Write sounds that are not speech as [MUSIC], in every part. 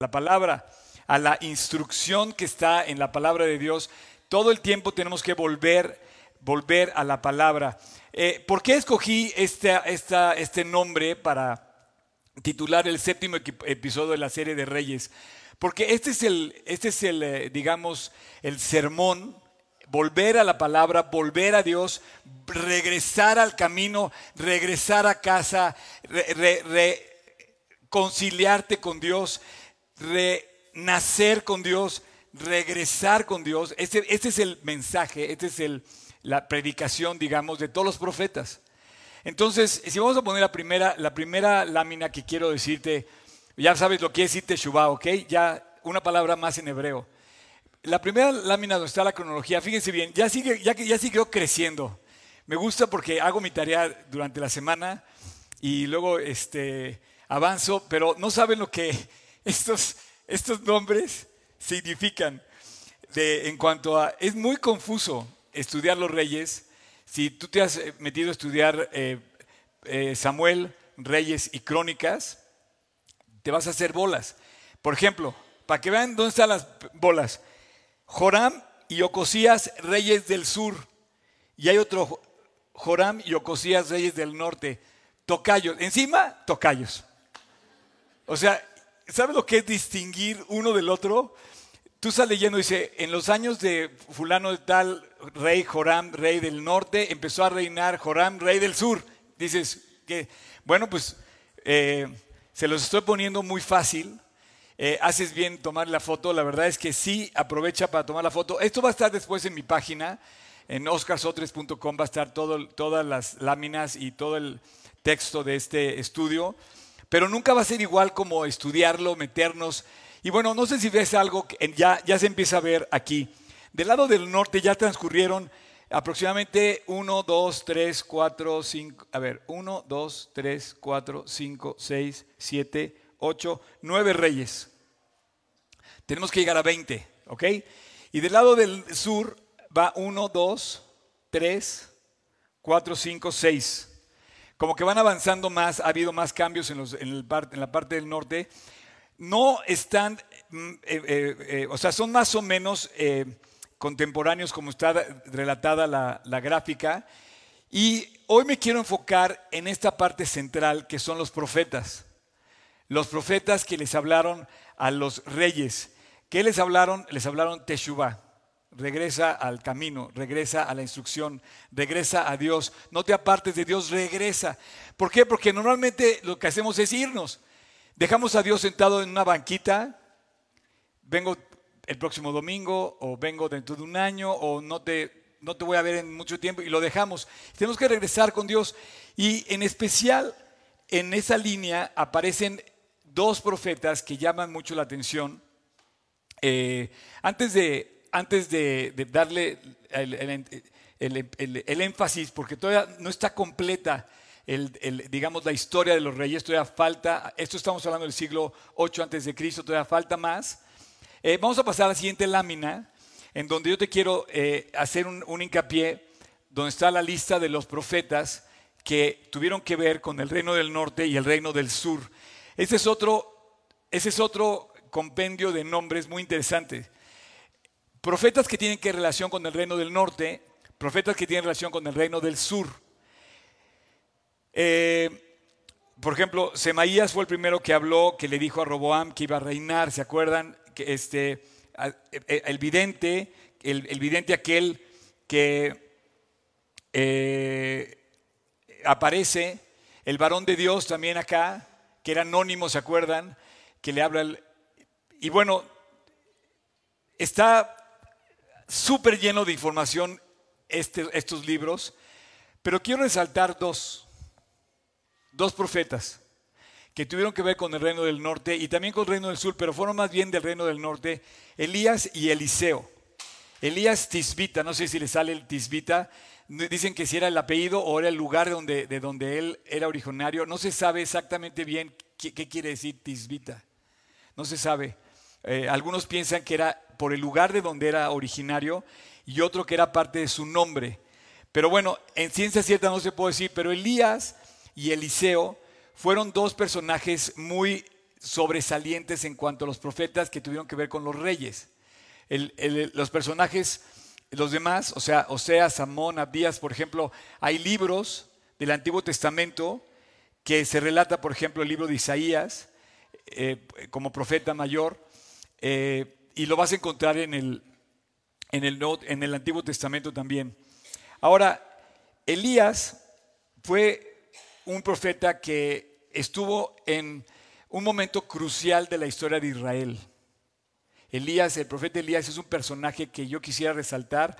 la palabra, a la instrucción que está en la palabra de Dios. Todo el tiempo tenemos que volver, volver a la palabra. Eh, ¿Por qué escogí este, este nombre para titular el séptimo episodio de la serie de Reyes? Porque este es el, este es el eh, digamos, el sermón, volver a la palabra, volver a Dios, regresar al camino, regresar a casa, reconciliarte con Dios, renacer con Dios, regresar con Dios. Este, este es el mensaje, esta es el, la predicación, digamos, de todos los profetas. Entonces, si vamos a poner la primera, la primera lámina que quiero decirte, ya sabes lo que es decir Teshuvah, ¿ok? Ya una palabra más en hebreo. La primera lámina donde está la cronología, fíjense bien, ya, sigue, ya, ya siguió creciendo. Me gusta porque hago mi tarea durante la semana y luego este, avanzo, pero no saben lo que estos, estos nombres significan. De, en cuanto a, es muy confuso estudiar los reyes. Si tú te has metido a estudiar eh, eh, Samuel, Reyes y Crónicas, te vas a hacer bolas. Por ejemplo, para que vean dónde están las bolas. Joram y Ocosías, reyes del sur. Y hay otro Joram y Ocosías, reyes del norte. Tocayos. Encima, tocayos. O sea, ¿sabes lo que es distinguir uno del otro? Tú estás leyendo, dice, en los años de fulano de tal, rey Joram, rey del norte, empezó a reinar Joram, rey del sur. Dices que, bueno, pues eh, se los estoy poniendo muy fácil. Eh, haces bien tomar la foto. La verdad es que sí, aprovecha para tomar la foto. Esto va a estar después en mi página, en oscarsotres.com, va a estar todo, todas las láminas y todo el texto de este estudio. Pero nunca va a ser igual como estudiarlo, meternos. Y bueno, no sé si ves algo que ya, ya se empieza a ver aquí. Del lado del norte ya transcurrieron aproximadamente 1, 2, 3, 4, 5, a ver, 1, 2, 3, 4, 5, 6, 7, 8, 9 reyes. Tenemos que llegar a 20, ¿ok? Y del lado del sur va 1, 2, 3, 4, 5, 6. Como que van avanzando más, ha habido más cambios en, la parte del norte. No están, mm, eh, eh, eh, o sea, son más o menos contemporáneos como está relatada la, la gráfica. Y hoy me quiero enfocar en esta parte central que son los profetas. Los profetas que les hablaron a los reyes. ¿Qué les hablaron? Les hablaron Teshuvah. Regresa al camino, regresa a la instrucción, regresa a Dios. No te apartes de Dios, regresa. ¿Por qué? Porque normalmente lo que hacemos es irnos. Dejamos a Dios sentado en una banquita. Vengo el próximo domingo o vengo dentro de un año o no te, no te voy a ver en mucho tiempo y lo dejamos. Tenemos que regresar con Dios y en especial en esa línea aparecen dos profetas que llaman mucho la atención. Eh, antes de, antes de, darle el, énfasis, porque todavía no está completa digamos, la historia de los reyes, todavía falta, esto estamos hablando del siglo 8 antes de Cristo, todavía falta más. Eh, vamos a pasar a la siguiente lámina, en donde yo te quiero eh, hacer un, hincapié, donde está la lista de los profetas que tuvieron que ver con el reino del norte y el reino del sur. Ese es otro, ese es otro compendio de nombres muy interesante. Profetas que tienen que relación con el reino del norte, profetas que tienen relación con el reino del sur. Eh, por ejemplo, Semaías fue el primero que habló, que le dijo a Roboam que iba a reinar, ¿se acuerdan? este, e, e, el vidente, el, vidente aquel que eh, aparece, el varón de Dios también acá, que era anónimo, ¿se acuerdan? Que le habla y bueno, está súper lleno de información este, estos libros, pero quiero resaltar dos, dos profetas que tuvieron que ver con el reino del norte y también con el reino del sur, pero fueron más bien del reino del norte, Elías y Eliseo. Elías Tisbita, no sé si le sale el Tisbita, dicen que si era el apellido o era el lugar de donde, de donde él era originario, no se sabe exactamente bien qué, quiere decir Tisbita, no se sabe. Eh, algunos piensan que era por el lugar de donde era originario y otro que era parte de su nombre. Pero bueno, en ciencia cierta no se puede decir, pero Elías y Eliseo fueron dos personajes muy sobresalientes en cuanto a los profetas que tuvieron que ver con los reyes. los personajes, los demás, o sea, Oseas, Amón, Abdías, por ejemplo, hay libros del Antiguo Testamento que se relata, por ejemplo, el libro de Isaías eh, como profeta mayor, eh, y lo vas a encontrar en el, en, el, en el Antiguo Testamento también. Ahora, Elías fue un profeta que estuvo en un momento crucial de la historia de Israel. Elías, el profeta Elías es un personaje que yo quisiera resaltar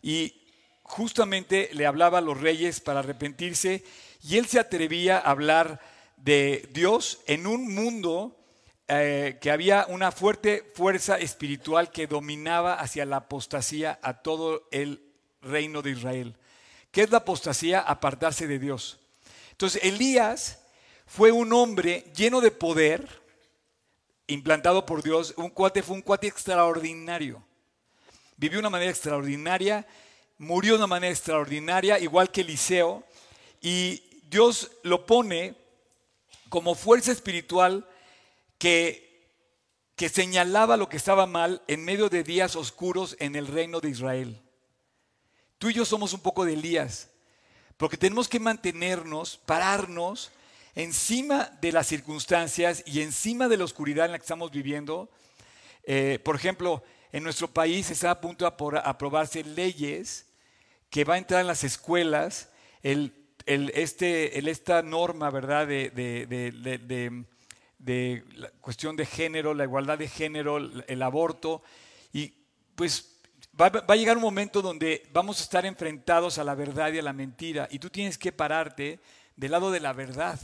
y justamente le hablaba a los reyes para arrepentirse y él se atrevía a hablar de Dios en un mundo eh, que había una fuerte fuerza espiritual que dominaba hacia la apostasía a todo el reino de Israel. ¿Qué es la apostasía? Apartarse de Dios. Entonces Elías fue un hombre lleno de poder, implantado por Dios, un cuate, fue un cuate extraordinario. Vivió de una manera extraordinaria, murió de una manera extraordinaria, igual que Eliseo, y Dios lo pone como fuerza espiritual que, señalaba lo que estaba mal en medio de días oscuros en el reino de Israel. Tú y yo somos un poco de Elías, porque tenemos que mantenernos, pararnos encima de las circunstancias y encima de la oscuridad en la que estamos viviendo. Eh, por ejemplo, en nuestro país está a punto de aprobarse leyes que va a entrar en las escuelas el este, esta norma, ¿verdad?, de, la cuestión de género, la igualdad de género, el aborto, y pues va, a llegar un momento donde vamos a estar enfrentados a la verdad y a la mentira, y tú tienes que pararte del lado de la verdad.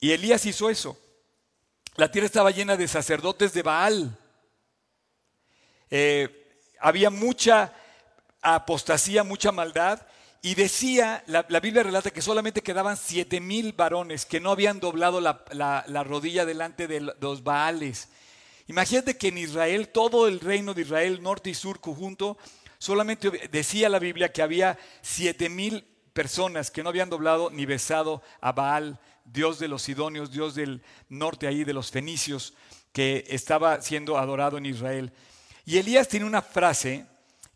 Y Elías hizo eso. La tierra estaba llena de sacerdotes de Baal. Eh, había mucha apostasía, mucha maldad, y decía, la, Biblia relata que solamente quedaban siete mil varones que no habían doblado la, rodilla delante de los Baales. Imagínate que en Israel, todo el reino de Israel, norte y sur conjunto, solamente decía la Biblia que había siete mil personas que no habían doblado ni besado a Baal, Dios de los Sidonios, Dios del norte ahí, de los fenicios, que estaba siendo adorado en Israel. Y Elías tiene una frase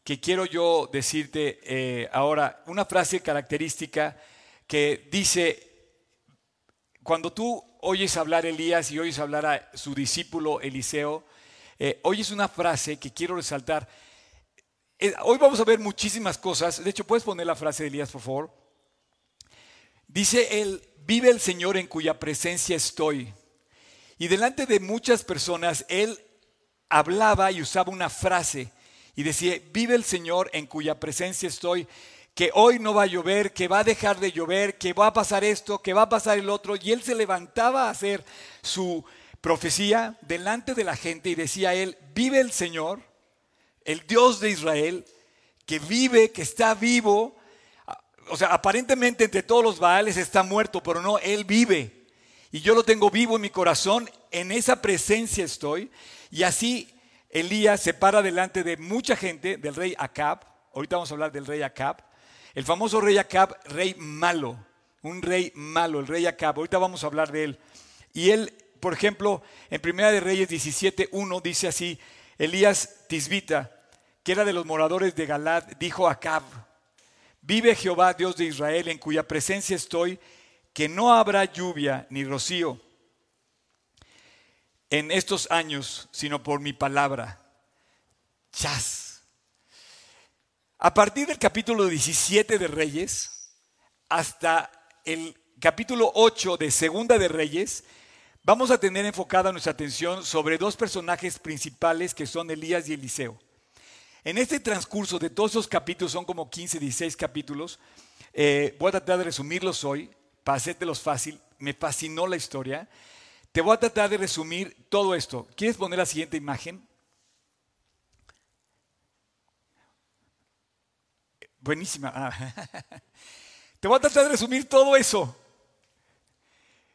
que quiero yo decirte eh, ahora, una frase característica que dice, cuando tú oyes hablar a Elías y oyes hablar a su discípulo Eliseo, eh, oyes una frase que quiero resaltar. Eh, hoy vamos a ver muchísimas cosas, de hecho puedes poner la frase de Elías, por favor. Dice él, vive el Señor en cuya presencia estoy. Y delante de muchas personas, él hablaba y usaba una frase y decía, vive el Señor en cuya presencia estoy, que hoy no va a llover, que va a dejar de llover, que va a pasar esto, que va a pasar el otro. Y él se levantaba a hacer su profecía delante de la gente y decía él, vive el Señor, el Dios de Israel, que vive, que está vivo. O sea, aparentemente entre todos los Baales está muerto, pero no, él vive. Y yo lo tengo vivo en mi corazón, en esa presencia estoy. Y así Elías se para delante de mucha gente, del rey Acab. Ahorita vamos a hablar del rey Acab. El famoso rey Acab, rey malo. Un rey malo, el rey Acab. Ahorita vamos a hablar de él. Y él, por ejemplo, en Primera de Reyes 17.1 dice así, Elías Tisbita, que era de los moradores de Galad, dijo a Acab, vive Jehová, Dios de Israel, en cuya presencia estoy, que no habrá lluvia ni rocío en estos años, sino por mi palabra. Chas. A partir del capítulo 17 de Reyes hasta el capítulo 8 de Segunda de Reyes, vamos a tener enfocada nuestra atención sobre dos personajes principales que son Elías y Eliseo. En este transcurso de todos esos capítulos, son como 15, 16 capítulos, eh, voy a tratar de resumirlos hoy, para hacértelos fácil, me fascinó la historia. Te voy a tratar de resumir todo esto. ¿Quieres poner la siguiente imagen? Buenísima. Ah. [LAUGHS] Te voy a tratar de resumir todo eso.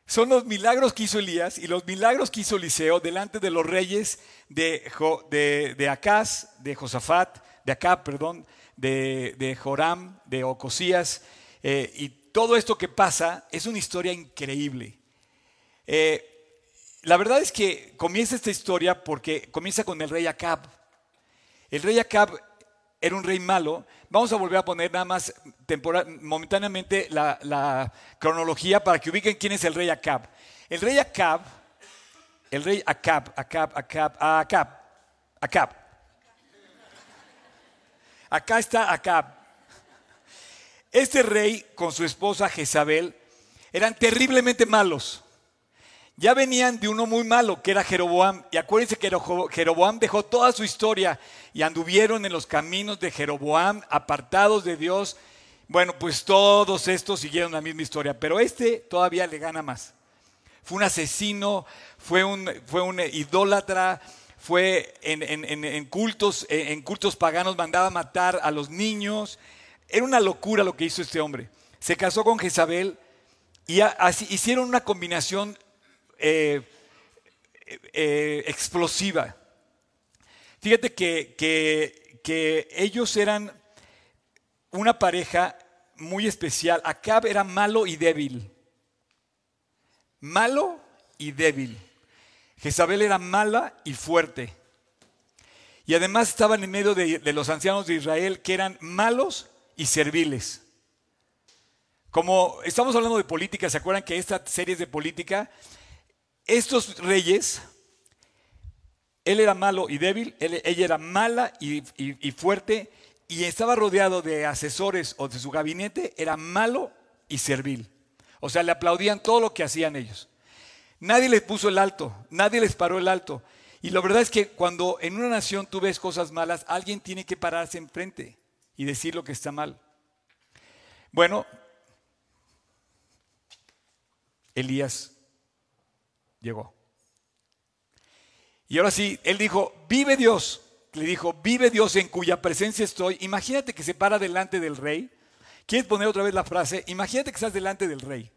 Son los milagros que hizo Elías y los milagros que hizo Eliseo delante de los reyes de, de, de Acaz, de Josafat, de Acab, perdón, de, Joram, de Ocosías. Eh, y todo esto que pasa es una historia increíble. Eh, la verdad es que comienza esta historia porque comienza con el rey Acab. El rey Acab era un rey malo. Vamos a volver a poner nada más momentáneamente la, la, cronología para que ubiquen quién es el rey Acab. El rey Acab, el rey Acab, Acab, Acab, Acab, Acab. Acá está Acab. Este rey con su esposa Jezabel eran terriblemente malos. Ya venían de uno muy malo, que era Jeroboam. Y acuérdense que Jeroboam dejó toda su historia y anduvieron en los caminos de Jeroboam, apartados de Dios. Bueno, pues todos estos siguieron la misma historia, pero este todavía le gana más. Fue un asesino, fue un, fue un idólatra, fue en, cultos, en cultos paganos, mandaba matar a los niños. Era una locura lo que hizo este hombre. Se casó con Jezabel y así, hicieron una combinación eh, eh, explosiva. Fíjate que, que, ellos eran una pareja muy especial. Acab era malo y débil. Malo y débil. Jezabel era mala y fuerte. Y además estaban en medio de, de, los ancianos de Israel que eran malos y serviles. Como estamos hablando de política, ¿se acuerdan que esta serie es de política? Estos reyes, él era malo y débil, ella era mala y, fuerte, y estaba rodeado de asesores o de su gabinete, era malo y servil. O sea, le aplaudían todo lo que hacían ellos. Nadie les puso el alto, nadie les paró el alto. Y la verdad es que cuando en una nación tú ves cosas malas, alguien tiene que pararse enfrente y decir lo que está mal. Bueno, Elías llegó. Y ahora sí, él dijo, vive Dios. Le dijo, vive Dios en cuya presencia estoy. Imagínate que se para delante del rey. ¿Quieres poner otra vez la frase? Imagínate que estás delante del rey,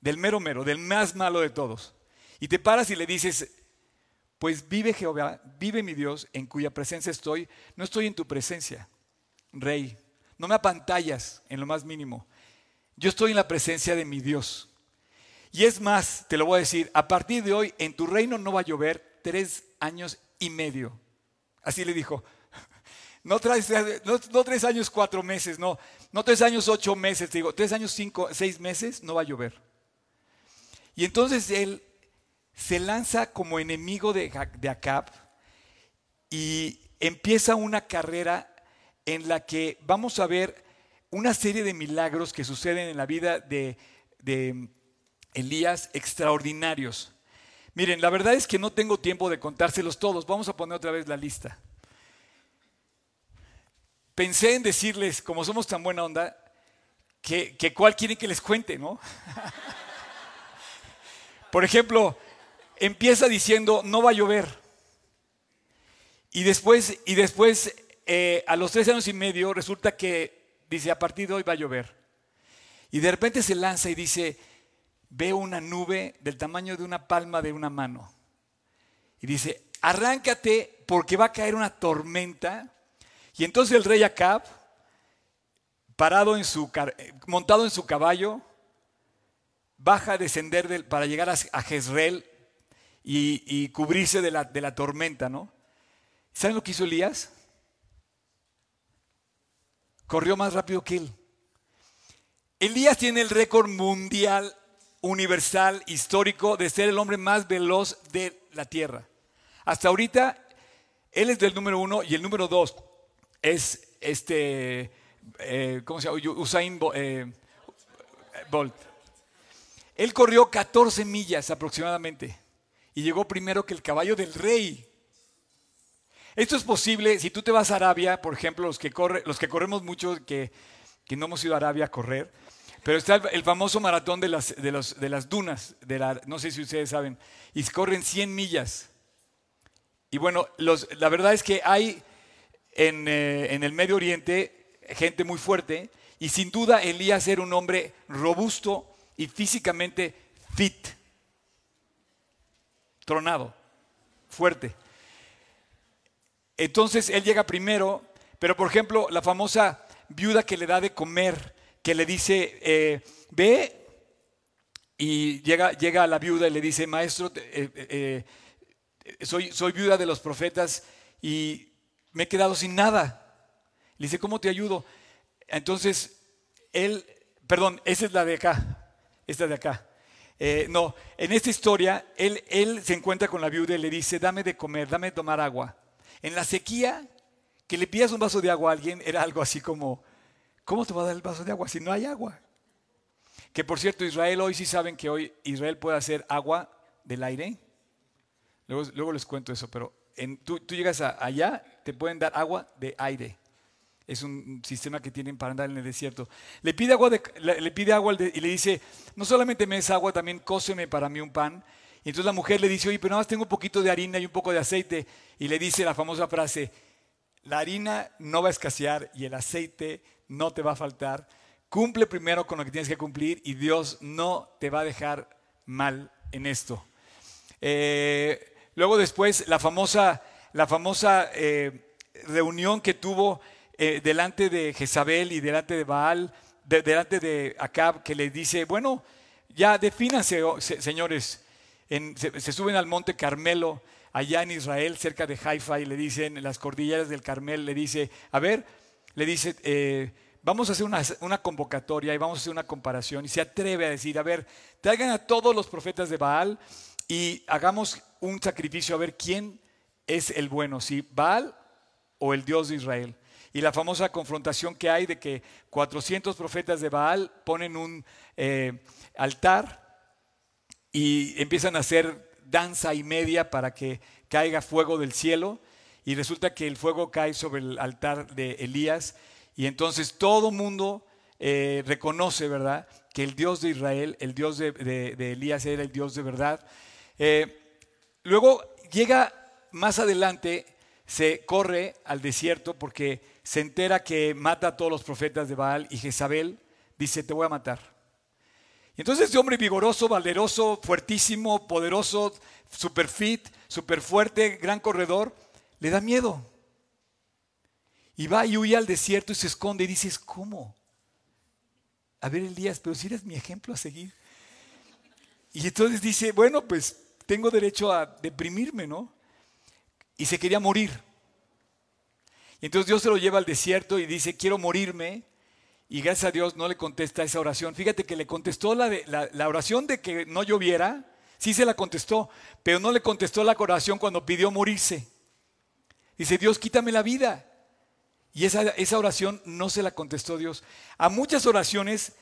del mero mero, del más malo de todos. Y te paras y le dices, pues vive Jehová, vive mi Dios en cuya presencia estoy. No estoy en tu presencia, rey. No me apantallas en lo más mínimo. Yo estoy en la presencia de mi Dios. Y es más, te lo voy a decir, a partir de hoy en tu reino no va a llover tres años y medio. Así le dijo. No, tres, años cuatro meses, no. No tres años ocho meses, te digo, tres años cinco, seis meses no va a llover. Y entonces él se lanza como enemigo de, de Acab y empieza una carrera en la que vamos a ver una serie de milagros que suceden en la vida de, de Elías extraordinarios. Miren, la verdad es que no tengo tiempo de contárselos todos. Vamos a poner otra vez la lista. Pensé en decirles, como somos tan buena onda, que, que cuál quieren que les cuente, ¿no? [LAUGHS] Por ejemplo, empieza diciendo, no va a llover. Y después, y después eh, a los tres años y medio, resulta que dice, a partir de hoy va a llover. Y de repente se lanza y dice, veo una nube del tamaño de una palma de una mano. Y dice, arráncate porque va a caer una tormenta. Y entonces el rey Acab, parado en su, montado en su caballo, baja a descender para llegar a, Jezreel y, cubrirse de la, de la tormenta, ¿no? ¿Saben lo que hizo Elías? Corrió más rápido que él. Elías tiene el récord mundial universal, histórico, de ser el hombre más veloz de la tierra. Hasta ahorita, él es del número uno y el número dos es este, eh, ¿cómo se llama? Usain eh, Bolt. Él corrió 14 millas aproximadamente y llegó primero que el caballo del rey. Esto es posible si tú te vas a Arabia, por ejemplo, los que, corre, los que corremos mucho, que, que no hemos ido a Arabia a correr, pero está el, famoso maratón de las, de, de las dunas, de la, no sé si ustedes saben, y corren 100 millas. Y bueno, la verdad es que hay en, eh, en, el Medio Oriente gente muy fuerte, y sin duda Elías era un hombre robusto y físicamente fit, tronado, fuerte. Entonces él llega primero, pero por ejemplo, la famosa viuda que le da de comer que le dice, eh, ve y llega, llega a la viuda y le dice, maestro, eh, eh, soy, soy viuda de los profetas y me he quedado sin nada. Le dice, ¿cómo te ayudo? Entonces, él, perdón, esa es la de acá, esta de acá. no, en esta historia, él, él se encuentra con la viuda y le dice, dame de comer, dame de tomar agua. En la sequía, que le pidas un vaso de agua a alguien era algo así como, ¿cómo te va a dar el vaso de agua si no hay agua? Que por cierto, Israel hoy sí saben que hoy Israel puede hacer agua del aire. Luego, les cuento eso, pero tú, llegas allá, te pueden dar agua de aire. Es un sistema que tienen para andar en el desierto. Le pide agua, le pide agua y le dice, no solamente me es agua, también cóseme para mí un pan. Y entonces la mujer le dice, oye, pero nada más tengo un poquito de harina y un poco de aceite. Y le dice la famosa frase, la harina no va a escasear y el aceite no te va a faltar. Cumple primero con lo que tienes que cumplir y Dios no te va a dejar mal en esto. Eh, luego después la famosa, la famosa eh, reunión que tuvo eh, delante de Jezabel y delante de Baal, delante de Acab, que le dice, bueno, ya defínanse, oh, señores, se, suben al monte Carmelo, allá en Israel, cerca de Haifa, y le dicen, en las cordilleras del Carmel, le dice, a ver, le dice, vamos a hacer una, convocatoria y vamos a hacer una comparación y se atreve a decir, a ver, traigan a todos los profetas de Baal y hagamos un sacrificio a ver quién es el bueno, si Baal o el Dios de Israel. Y la famosa confrontación que hay de que 400 profetas de Baal ponen un eh, altar y empiezan a hacer danza y media para que caiga fuego del cielo y resulta que el fuego cae sobre el altar de Elías y entonces todo mundo eh, reconoce, ¿verdad?, que el Dios de Israel, el Dios de, Elías era el Dios de verdad. Eh, luego llega más adelante, se corre al desierto porque se entera que mata a todos los profetas de Baal y Jezabel dice, te voy a matar. Y entonces este hombre vigoroso, valeroso, fuertísimo, poderoso, super fit, super fuerte, gran corredor, le da miedo. Y va y huye al desierto y se esconde y dices, ¿cómo? A ver, Elías, pero si eres mi ejemplo a seguir. Y entonces dice, bueno, pues tengo derecho a deprimirme, ¿no? Y se quería morir. Y entonces Dios se lo lleva al desierto y dice, quiero morirme. Y gracias a Dios no le contesta esa oración. Fíjate que le contestó la, la, la oración de que no lloviera, sí se la contestó, pero no le contestó la oración cuando pidió morirse. Dice, Dios, quítame la vida. Y esa, oración no se la contestó Dios. A muchas oraciones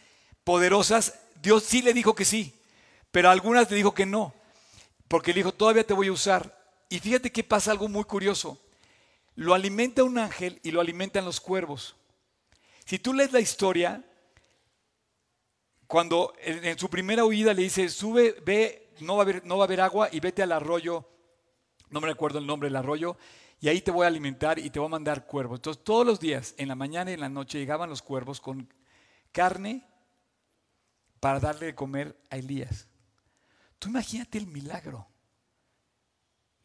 poderosas, Dios sí le dijo que sí, pero a algunas le dijo que no, porque le dijo, todavía te voy a usar. Y fíjate que pasa algo muy curioso. Lo alimenta un ángel y lo alimentan los cuervos. Si tú lees la historia, cuando en, su primera huida le dice, sube, ve, no va, a haber, no va a haber agua y vete al arroyo, no me recuerdo el nombre del arroyo, y ahí te voy a alimentar y te voy a mandar cuervos. Entonces todos los días, en la mañana y en la noche, llegaban los cuervos con carne para darle de comer a Elías. Tú imagínate el milagro.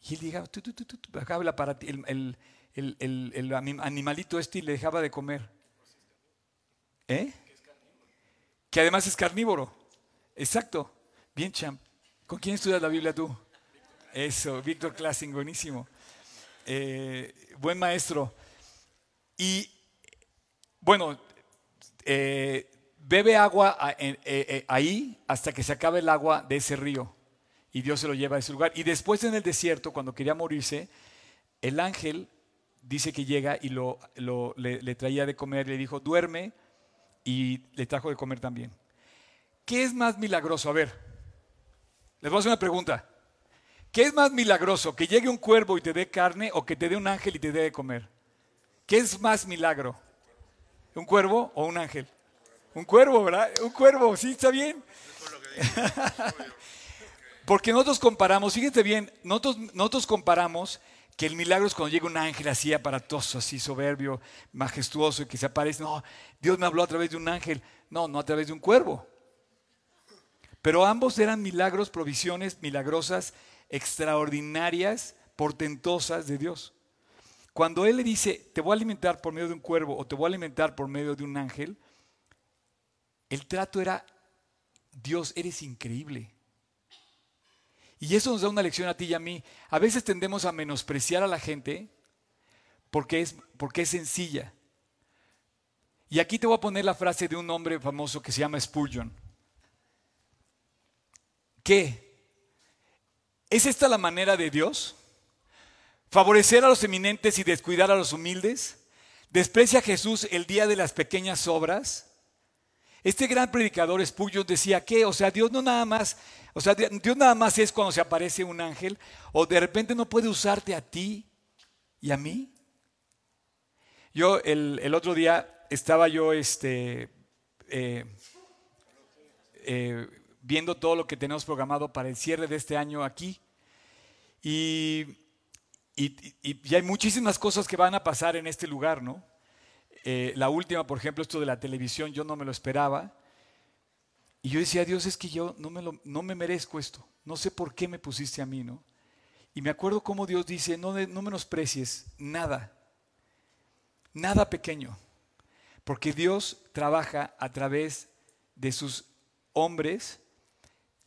Y él llegaba, tú, el, el, animalito este y le dejaba de comer. ¿Eh? Que además es carnívoro. Exacto. Bien, champ. ¿Con quién estudias la Biblia tú? Eso, Víctor Classing, buenísimo. Eh, buen maestro. Y bueno, eh, bebe agua eh, ahí hasta que se acabe el agua de ese río. Y Dios se lo lleva a ese lugar. Y después en el desierto, cuando quería morirse, el ángel dice que llega y lo, le, le, traía de comer, le dijo, duerme, y le trajo de comer también. ¿Qué es más milagroso? A ver, les voy a hacer una pregunta. ¿Qué es más milagroso? ¿Que llegue un cuervo y te dé carne o que te dé un ángel y te dé de comer? ¿Qué es más milagro? ¿Un cuervo o un ángel? Un cuervo, ¿verdad? Un cuervo, ¿sí está bien? [LAUGHS] Porque nosotros comparamos, fíjate bien, nosotros, nosotros comparamos que el milagro es cuando llega un ángel así aparatoso, así soberbio, majestuoso, y que se aparece. No, Dios me habló a través de un ángel. No, no a través de un cuervo. Pero ambos eran milagros, provisiones milagrosas extraordinarias, portentosas de Dios. Cuando Él le dice, te voy a alimentar por medio de un cuervo o te voy a alimentar por medio de un ángel, el trato era Dios, eres increíble. Y eso nos da una lección a ti y a mí. A veces tendemos a menospreciar a la gente porque es, porque es sencilla. Y aquí te voy a poner la frase de un hombre famoso que se llama Spurgeon. ¿Qué? ¿Es esta la manera de Dios? ¿Favorecer a los eminentes y descuidar a los humildes? ¿Desprecia a Jesús el día de las pequeñas obras? Este gran predicador Spurgeon decía que, o sea, Dios no nada más, o sea, Dios nada más es cuando se aparece un ángel, o de repente no puede usarte a ti y a mí. Yo el, otro día estaba yo este, eh, eh, viendo todo lo que tenemos programado para el cierre de este año aquí. Y, y, hay muchísimas cosas que van a pasar en este lugar, ¿no? Eh, la última, por ejemplo, esto de la televisión, yo no me lo esperaba. Y yo decía, Dios, es que yo no me, lo, no me merezco esto. No sé por qué me pusiste a mí, ¿no? Y me acuerdo cómo Dios dice, no, no menosprecies nada, nada pequeño, porque Dios trabaja a través de sus hombres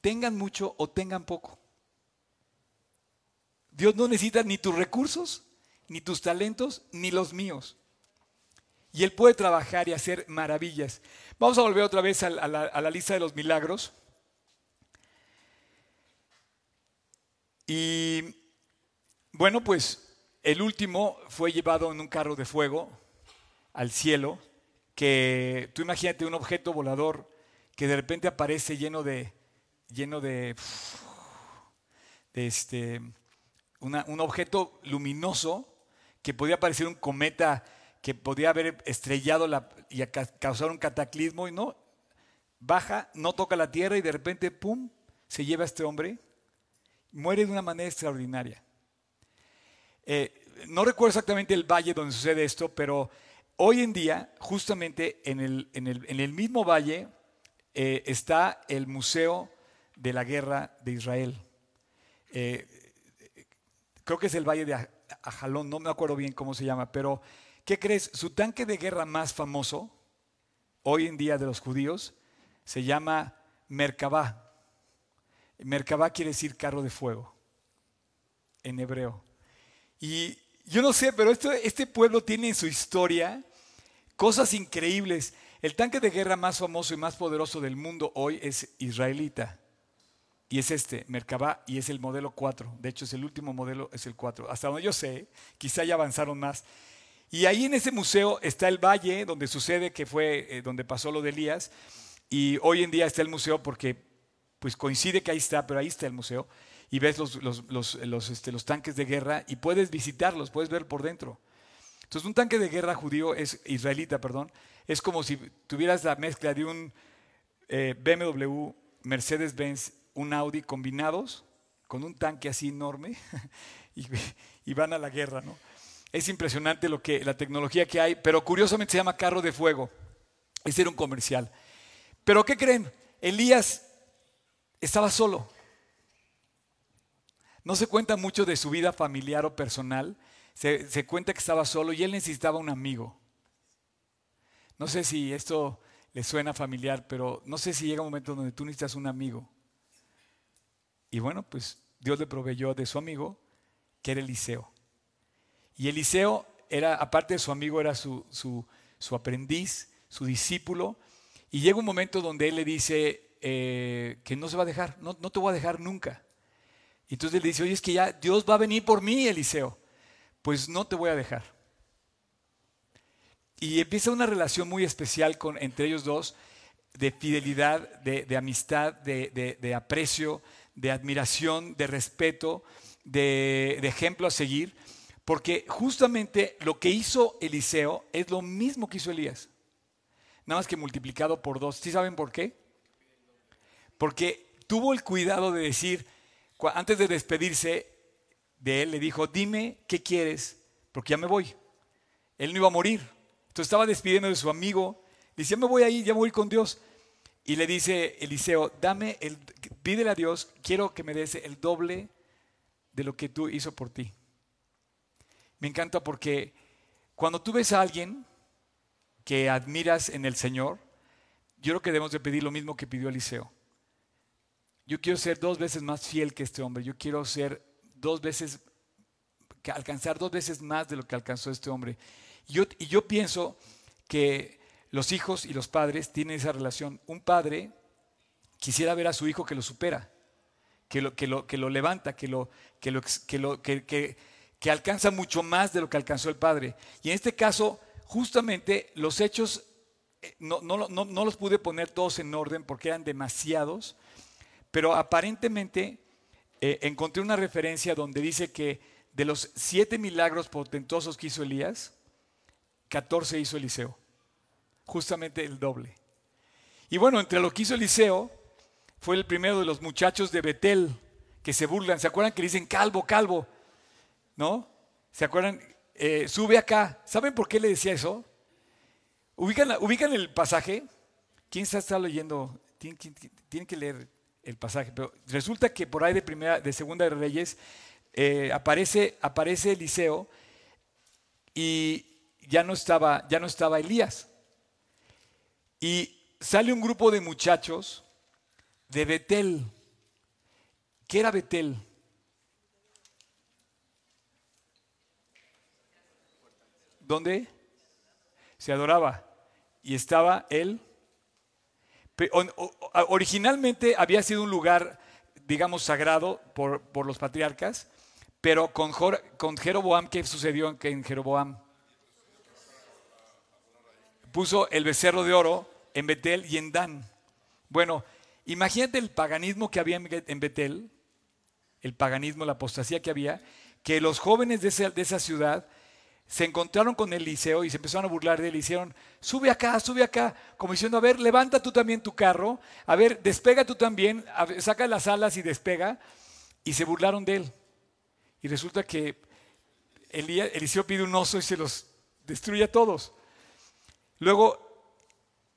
tengan mucho o tengan poco. Dios no necesita ni tus recursos, ni tus talentos, ni los míos. Y Él puede trabajar y hacer maravillas. Vamos a volver otra vez a la, lista de los milagros. Y bueno, pues el último fue llevado en un carro de fuego al cielo, que tú imagínate un objeto volador que de repente aparece lleno de, lleno de, este, un objeto luminoso que podía parecer un cometa que podía haber estrellado la, y causar un cataclismo y no, baja, no toca la tierra y de repente, ¡pum!, se lleva a este hombre, muere de una manera extraordinaria. Eh, no recuerdo exactamente el valle donde sucede esto, pero hoy en día, justamente en el, en el, mismo valle, eh, está el Museo de la guerra de Israel. Eh, creo que es el Valle de Ajalón, no me acuerdo bien cómo se llama, pero ¿qué crees? Su tanque de guerra más famoso, hoy en día de los judíos, se llama Merkabah. Merkabah quiere decir carro de fuego, en hebreo. Y yo no sé, pero este pueblo tiene en su historia cosas increíbles. El tanque de guerra más famoso y más poderoso del mundo hoy es israelita. Y es este, Merkabah, y es el modelo 4. De hecho, es el último modelo, es el 4. Hasta donde yo sé, quizá ya avanzaron más. Y ahí en ese museo está el valle donde sucede, que fue eh, donde pasó lo de Elías. Y hoy en día está el museo porque pues coincide que ahí está, pero ahí está el museo. Y ves los, los, este, los tanques de guerra y puedes visitarlos, puedes ver por dentro. Entonces, un tanque de guerra judío, es israelita, perdón, es como si tuvieras la mezcla de un eh, BMW, Mercedes-Benz un Audi combinados con un tanque así enorme [LAUGHS] y, van a la guerra, ¿no? Es impresionante lo que, la tecnología que hay, pero curiosamente se llama carro de fuego. Ese era un comercial. Pero ¿qué creen? Elías estaba solo. No se cuenta mucho de su vida familiar o personal. Se, se, cuenta que estaba solo y él necesitaba un amigo. No sé si esto le suena familiar, pero no sé si llega un momento donde tú necesitas un amigo. Y bueno, pues Dios le proveyó de su amigo, que era Eliseo. Y Eliseo era, aparte de su amigo, era su, su, aprendiz, su discípulo. Y llega un momento donde él le dice eh, que no se va a dejar, no, no te voy a dejar nunca. Y entonces él dice, oye, es que ya Dios va a venir por mí, Eliseo. Pues no te voy a dejar. Y empieza una relación muy especial con, entre ellos dos, de fidelidad, de, amistad, de, de aprecio, de admiración, de respeto, de, ejemplo a seguir, porque justamente lo que hizo Eliseo es lo mismo que hizo Elías, nada más que multiplicado por dos. ¿Sí saben por qué? Porque tuvo el cuidado de decir, antes de despedirse de él, le dijo, dime qué quieres, porque ya me voy. Él no iba a morir. Entonces estaba despidiendo de su amigo. Decía, me voy a ir, ya voy con Dios. Y le dice Eliseo, dame el, pídele a Dios, quiero que me des el doble de lo que tú hizo por ti. Me encanta porque cuando tú ves a alguien que admiras en el Señor, yo creo que debemos de pedir lo mismo que pidió Eliseo. yo quiero ser dos veces más fiel que este hombre, yo quiero ser dos veces, alcanzar dos veces más de lo que alcanzó este hombre. Y yo pienso que los hijos y los padres tienen esa relación. Un padre quisiera ver a su hijo que lo supera, que lo, que lo, que lo levanta, que, lo, que, lo, que, alcanza mucho más de lo que alcanzó el padre. Y en este caso, justamente los hechos eh, no, no, no, no, los pude poner todos en orden porque eran demasiados, pero aparentemente eh, encontré una referencia donde dice que de los siete milagros potentosos que hizo Elías, 14 hizo Eliseo, justamente el doble. Y bueno, entre lo que hizo Eliseo, fue el primero de los muchachos de Betel que se burlan. ¿Se acuerdan que dicen calvo, calvo? ¿No? ¿Se acuerdan? Eh, sube acá. ¿Saben por qué le decía eso? ¿Ubican, ubican el pasaje? ¿Quién está leyendo? Tienen, que leer el pasaje. Pero resulta que por ahí de primera, de segunda de Reyes, eh, aparece, aparece Eliseo y ya no estaba, ya no estaba Elías. Y sale un grupo de muchachos de Betel. ¿Qué era Betel? ¿Dónde? Se adoraba. Y estaba él. Originalmente había sido un lugar, digamos, sagrado por, por los patriarcas, pero con, con Jeroboam, ¿qué sucedió en Jeroboam? Puso el becerro de oro en Betel y en Dan. Bueno, imagínate el paganismo que había en Betel, el paganismo, la apostasía que había, que los jóvenes de esa, ciudad se encontraron con Eliseo y se empezaron a burlar de él y hicieron, sube acá, sube acá, como diciendo, a ver, levanta tú también tu carro, a ver, despega tú también, saca las alas y despega, y se burlaron de él. Y resulta que Eliseo pide un oso y se los destruye a todos. Luego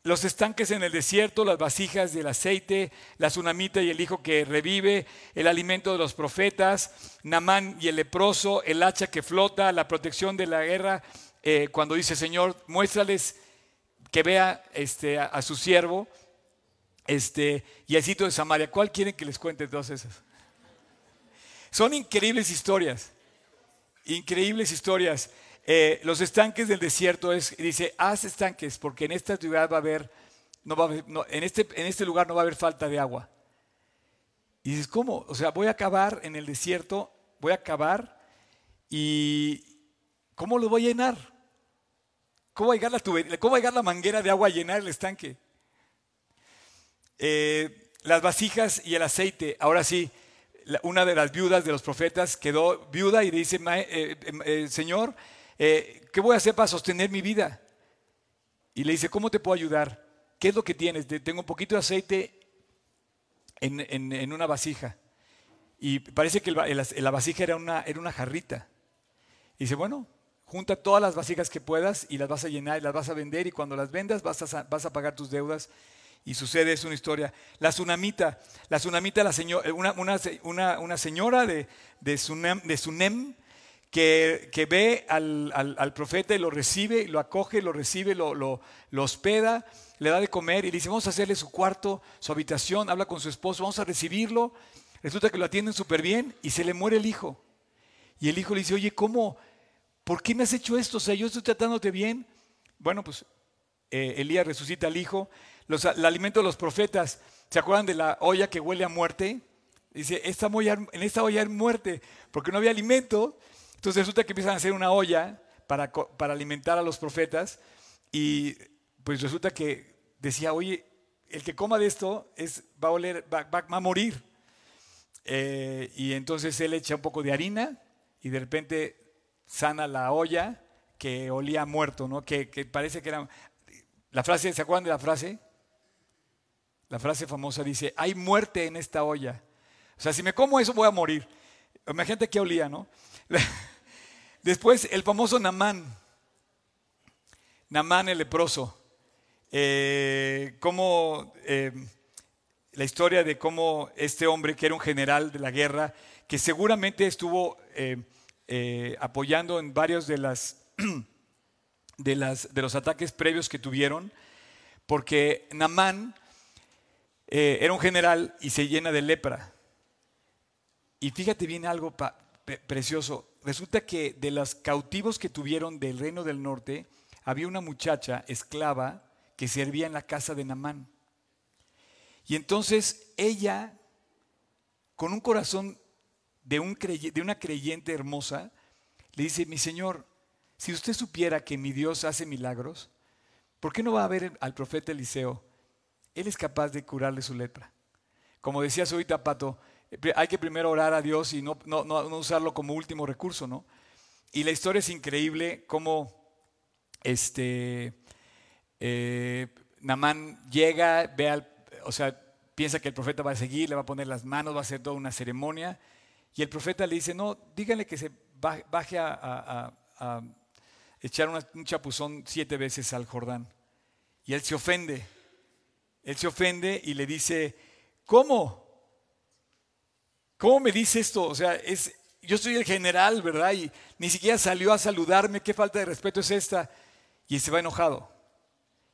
los estanques en el desierto, las vasijas del aceite, la tsunamita y el hijo que revive, el alimento de los profetas, Namán y el leproso, el hacha que flota, la protección de la guerra, eh, cuando dice Señor, muéstrales que vea este, a, su siervo, este, y el sitio de Samaria. ¿Cuál quieren que les cuente todas esas? Son increíbles historias, increíbles historias. Eh, los estanques del desierto es, dice, haz estanques, porque en esta ciudad va a haber, no va a en, este, en este lugar no va a haber falta de agua. Y dices, ¿cómo? O sea, voy a acabar en el desierto, voy a acabar y ¿cómo lo voy a llenar? ¿Cómo va a llegar la, cómo va a llegar la manguera de agua a llenar el estanque? Eh, las vasijas y el aceite, ahora sí, una de las viudas de los profetas quedó viuda y dice, eh, Señor, eh, ¿qué voy a hacer para sostener mi vida? Y le dice, ¿cómo te puedo ayudar? ¿Qué es lo que tienes? Tengo un poquito de aceite en, una vasija. Y parece que la vasija era una, era una jarrita. Y dice, bueno, junta todas las vasijas que puedas y las vas a llenar y las vas a vender y cuando las vendas vas a, vas a pagar tus deudas. Y sucede, es una historia. La tsunamita, la tsunamita, la una, una, una, señora de, de, Sunem, de Sunem, que, ve al, profeta y lo recibe, lo acoge, lo recibe, lo, lo, hospeda, le da de comer y le dice, vamos a hacerle su cuarto, su habitación, habla con su esposo, vamos a recibirlo. Resulta que lo atienden súper bien y se le muere el hijo. Y el hijo le dice, oye, ¿cómo? ¿Por qué me has hecho esto? O sea, yo estoy tratándote bien. Bueno, pues eh, Elías resucita al hijo. Los, el alimento de los profetas, ¿se acuerdan de la olla que huele a muerte? Dice, esta en esta olla hay muerte, porque no había alimento. Entonces resulta que empiezan a hacer una olla para, para alimentar a los profetas y pues resulta que decía, oye, el que coma de esto es, va, a oler, va, a morir. Eh, y entonces él echa un poco de harina y de repente sana la olla que olía muerto, ¿no? Que, que, parece que era... La frase, ¿se acuerdan de la frase? La frase famosa dice, hay muerte en esta olla. O sea, si me como eso voy a morir. Imagínate que olía, ¿no? [LAUGHS] Después el famoso Namán, Namán el leproso, eh, eh, la historia de cómo este hombre, que era un general de la guerra, que seguramente estuvo eh, apoyando en varios de, las, [CLEARS THROAT] de, las, de los ataques previos que tuvieron, porque Namán eh, era un general y se llena de lepra. Y fíjate bien algo precioso. Resulta que de los cautivos que tuvieron del reino del norte, había una muchacha esclava que servía en la casa de Namán. Y entonces ella, con un corazón de, un de una creyente hermosa, le dice, mi Señor, si usted supiera que mi Dios hace milagros, ¿por qué no va a ver al profeta Eliseo? Él es capaz de curarle su lepra. Como decía ahorita, Pato, hay que primero orar a Dios y no, no, usarlo como último recurso, ¿no? Y la historia es increíble, cómo este, eh, Namán llega, ve al, o sea, piensa que el profeta va a seguir, le va a poner las manos, va a hacer toda una ceremonia, y el profeta le dice, no, díganle que se baje a, echar un chapuzón siete veces al Jordán. Y él se ofende, él se ofende y le dice, ¿cómo? ¿Cómo me dice esto? O sea, es, yo soy el general, ¿verdad? Y ni siquiera salió a saludarme, qué falta de respeto es esta. Y se va enojado.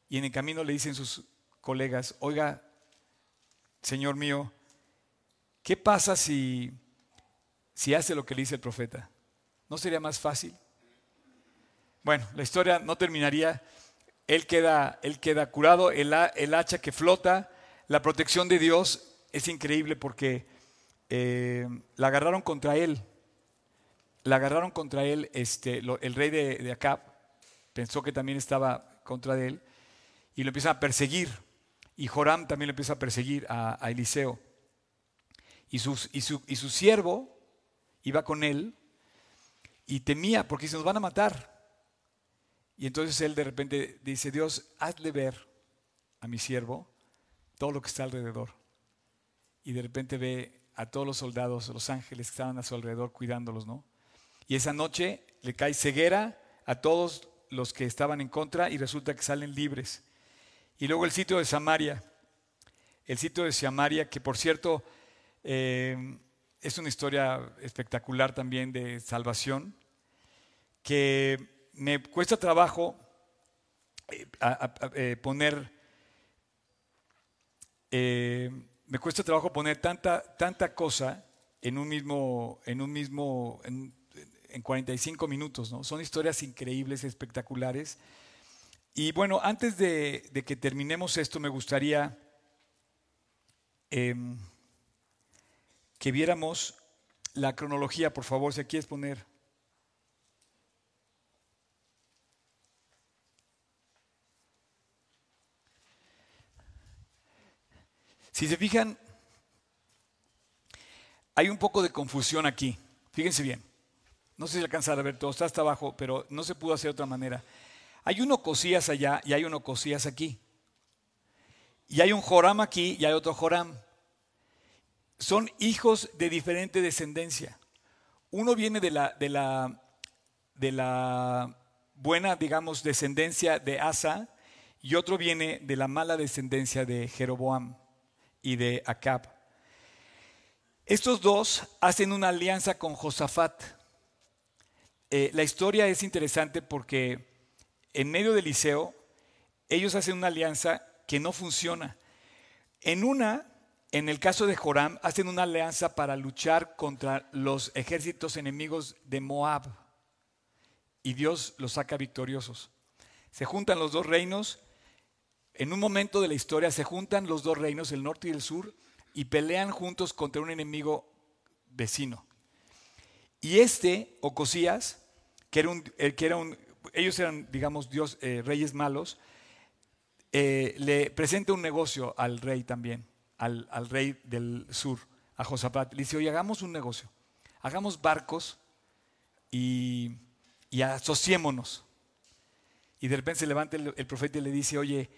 Y en el camino le dicen sus colegas, oiga, Señor mío, ¿qué pasa si, si hace lo que le dice el profeta? ¿No sería más fácil? Bueno, la historia no terminaría. Él queda, él queda curado, el, el hacha que flota, la protección de Dios es increíble porque eh, la agarraron contra él. La agarraron contra él este, el rey de, de, Acab. Pensó que también estaba contra él. Y lo empiezan a perseguir. Y Joram también lo empieza a perseguir a, Eliseo. Y, y, su, y su siervo iba con él y temía porque se nos van a matar. Y entonces él de repente dice, Dios, hazle ver a mi siervo todo lo que está alrededor. Y de repente ve a todos los soldados, los ángeles que estaban a su alrededor cuidándolos, ¿no? Y esa noche le cae ceguera a todos los que estaban en contra y resulta que salen libres. Y luego el sitio de Samaria, el sitio de Samaria, que por cierto eh, es una historia espectacular también de salvación, que me cuesta trabajo eh, eh, poner me cuesta trabajo poner tanta, tanta cosa en un mismo, en un mismo, en, 45 minutos, ¿no? Son historias increíbles, espectaculares. Y bueno, antes de, que terminemos esto, me gustaría em, que viéramos la cronología, por favor, si quieres poner. Si se fijan, hay un poco de confusión aquí. Fíjense bien. No sé si alcanzar a ver todo, está hasta abajo, pero no se pudo hacer de otra manera. Hay uno cosías allá y hay uno cosías aquí. Y hay un Joram aquí y hay otro Joram. Son hijos de diferente descendencia. Uno viene de la, de la, de la buena, digamos, descendencia de Asa y otro viene de la mala descendencia de Jeroboam y de Acab. Estos dos hacen una alianza con Josafat. Eh, la historia es interesante porque en medio de Eliseo, ellos hacen una alianza que no funciona. En una, en el caso de Joram, hacen una alianza para luchar contra los ejércitos enemigos de Moab. Y Dios los saca victoriosos. Se juntan los dos reinos en un momento de la historia se juntan los dos reinos, el norte y el sur, y pelean juntos contra un enemigo vecino. Y este, Ocosías, que era un, eh, que era un ellos eran, digamos, dios, eh, reyes malos, eh, le presenta un negocio al rey también, al, rey del sur, a Josafat. Le dice, oye, hagamos un negocio, hagamos barcos y, asociémonos. Y de repente se levanta el profeta y le dice, oye,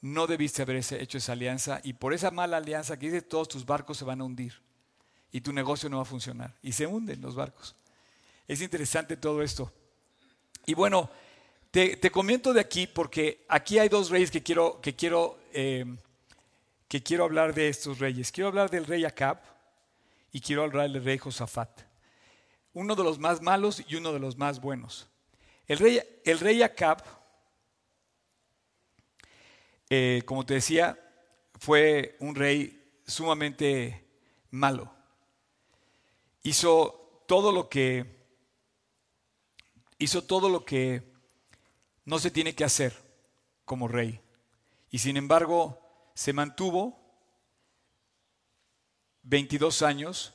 no debiste haber hecho esa alianza y por esa mala alianza que dice todos tus barcos se van a hundir y tu negocio no va a funcionar y se hunden los barcos. Es interesante todo esto. Y bueno, te, te comento de aquí porque aquí hay dos reyes que quiero, que, quiero, eh, que quiero hablar de estos reyes. Quiero hablar del rey Acab y quiero hablar del rey Josafat. Uno de los más malos y uno de los más buenos. El rey, el rey Acab eh, como te decía, fue un rey sumamente malo. Hizo todo lo que hizo todo lo que no se tiene que hacer como rey. Y sin embargo, se mantuvo 22 años,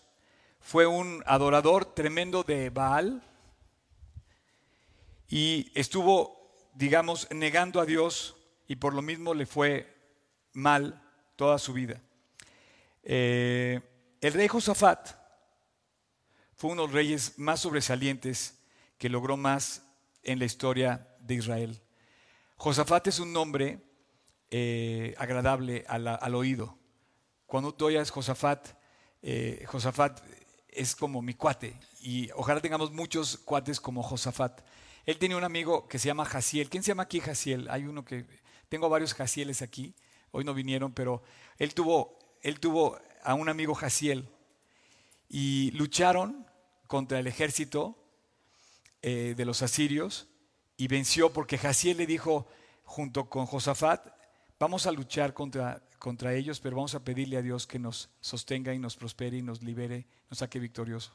fue un adorador tremendo de Baal y estuvo, digamos, negando a Dios y por lo mismo le fue mal toda su vida. Eh, el rey Josafat fue uno de los reyes más sobresalientes que logró más en la historia de Israel. Josafat es un nombre eh, agradable al, oído. Cuando tú oyes Josafat, eh, Josafat es como mi cuate y ojalá tengamos muchos cuates como Josafat. Él tenía un amigo que se llama Jaciel. ¿Quién se llama aquí Jaciel? Hay uno que tengo varios Jacieles aquí. Hoy no vinieron, pero él tuvo, él tuvo a un amigo Jaciel y lucharon contra el ejército eh, de los asirios y venció porque Jaciel le dijo junto con Josafat, vamos a luchar contra, contra ellos, pero vamos a pedirle a Dios que nos sostenga y nos prospere y nos libere, nos saque victorioso.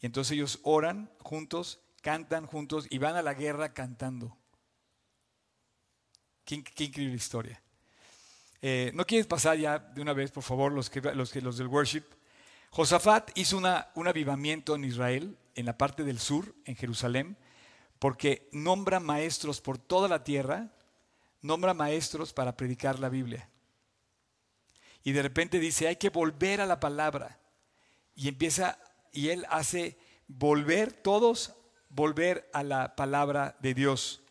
Y entonces ellos oran juntos, cantan juntos y van a la guerra cantando. Qué, increíble historia. Eh, ¿No quieres pasar ya de una vez, por favor, los, que, los, que, los del worship? Josafat hizo una, un avivamiento en Israel, en la parte del sur, en Jerusalén, porque nombra maestros por toda la tierra, nombra maestros para predicar la Biblia. Y de repente dice, hay que volver a la palabra. Y empieza, y él hace volver, todos volver a la palabra de Dios.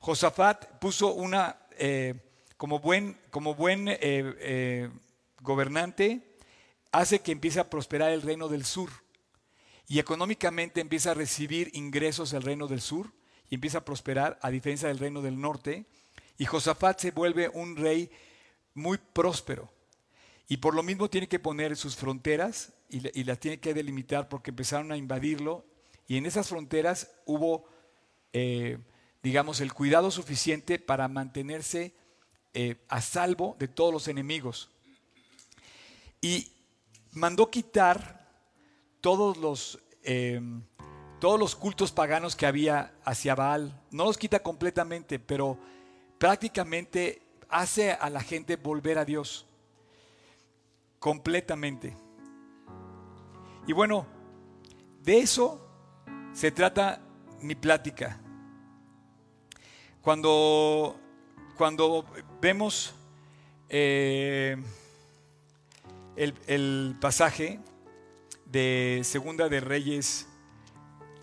Josafat puso una... Eh, como buen, como buen eh, eh, gobernante, hace que empiece a prosperar el reino del sur. Y económicamente empieza a recibir ingresos del reino del sur y empieza a prosperar a diferencia del reino del norte. Y Josafat se vuelve un rey muy próspero. Y por lo mismo tiene que poner sus fronteras y, las tiene que delimitar porque empezaron a invadirlo. Y en esas fronteras hubo, digamos, el cuidado suficiente para mantenerse eh, a salvo de todos los enemigos. Y mandó quitar todos los, eh, todos los cultos paganos que había hacia Baal. No los quita completamente, pero prácticamente hace a la gente volver a Dios. Completamente. Y bueno, de eso se trata mi plática. Cuando cuando vemos eh, el, pasaje de Segunda de Reyes,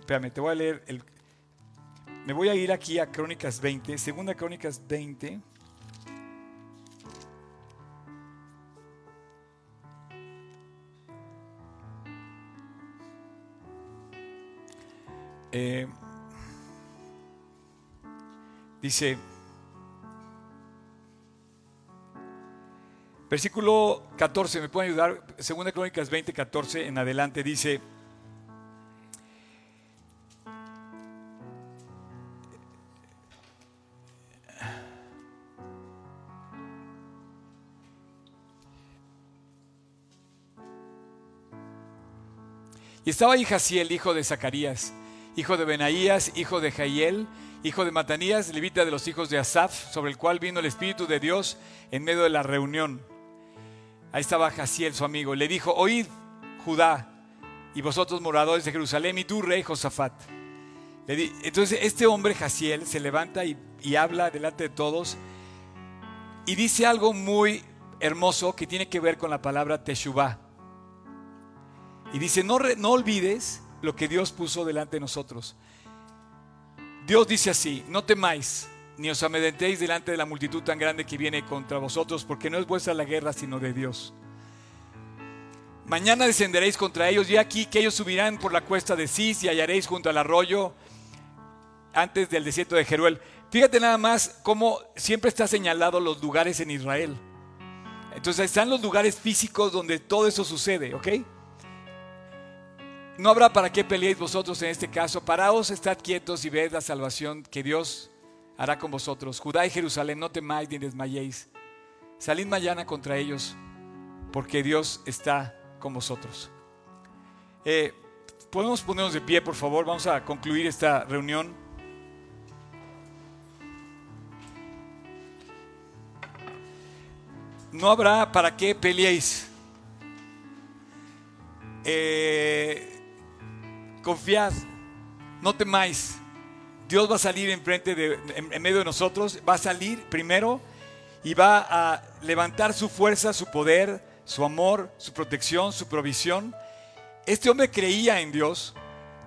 espérame, te voy a leer, el, me voy a ir aquí a Crónicas 20, Segunda Crónicas 20. Eh, dice, Versículo 14, ¿me pueden ayudar? Segunda Crónicas 20, 14 en adelante dice, Y estaba ahí Jaciel, hijo de Zacarías, hijo de Benaías, hijo de Jaiel, hijo de Matanías, levita de los hijos de Asaf, sobre el cual vino el Espíritu de Dios en medio de la reunión. Ahí estaba Jaciel, su amigo. Le dijo, oíd, Judá, y vosotros moradores de Jerusalén, y tú, rey Josafat. Entonces este hombre, Jaciel, se levanta y, habla delante de todos y dice algo muy hermoso que tiene que ver con la palabra Teshuvah. Y dice, no, no olvides lo que Dios puso delante de nosotros. Dios dice así, no temáis, ni os amedrentéis delante de la multitud tan grande que viene contra vosotros, porque no es vuestra la guerra, sino de Dios. Mañana descenderéis contra ellos, y aquí que ellos subirán por la cuesta de Cis y hallaréis junto al arroyo antes del desierto de Jeruel. Fíjate nada más cómo siempre está señalado los lugares en Israel. Entonces están los lugares físicos donde todo eso sucede, ¿ok? No habrá para qué peleéis vosotros en este caso. Paraos, estad quietos y ved la salvación que Dios hará con vosotros. Judá y Jerusalén, no temáis ni desmayéis. salid mañana contra ellos, porque Dios está con vosotros. Eh, Podemos ponernos de pie, por favor. Vamos a concluir esta reunión. No habrá para qué peleéis. Eh, confiad, no temáis. Dios va a salir enfrente de, en, medio de nosotros, va a salir primero y va a levantar su fuerza, su poder, su amor, su protección, su provisión. Este hombre creía en Dios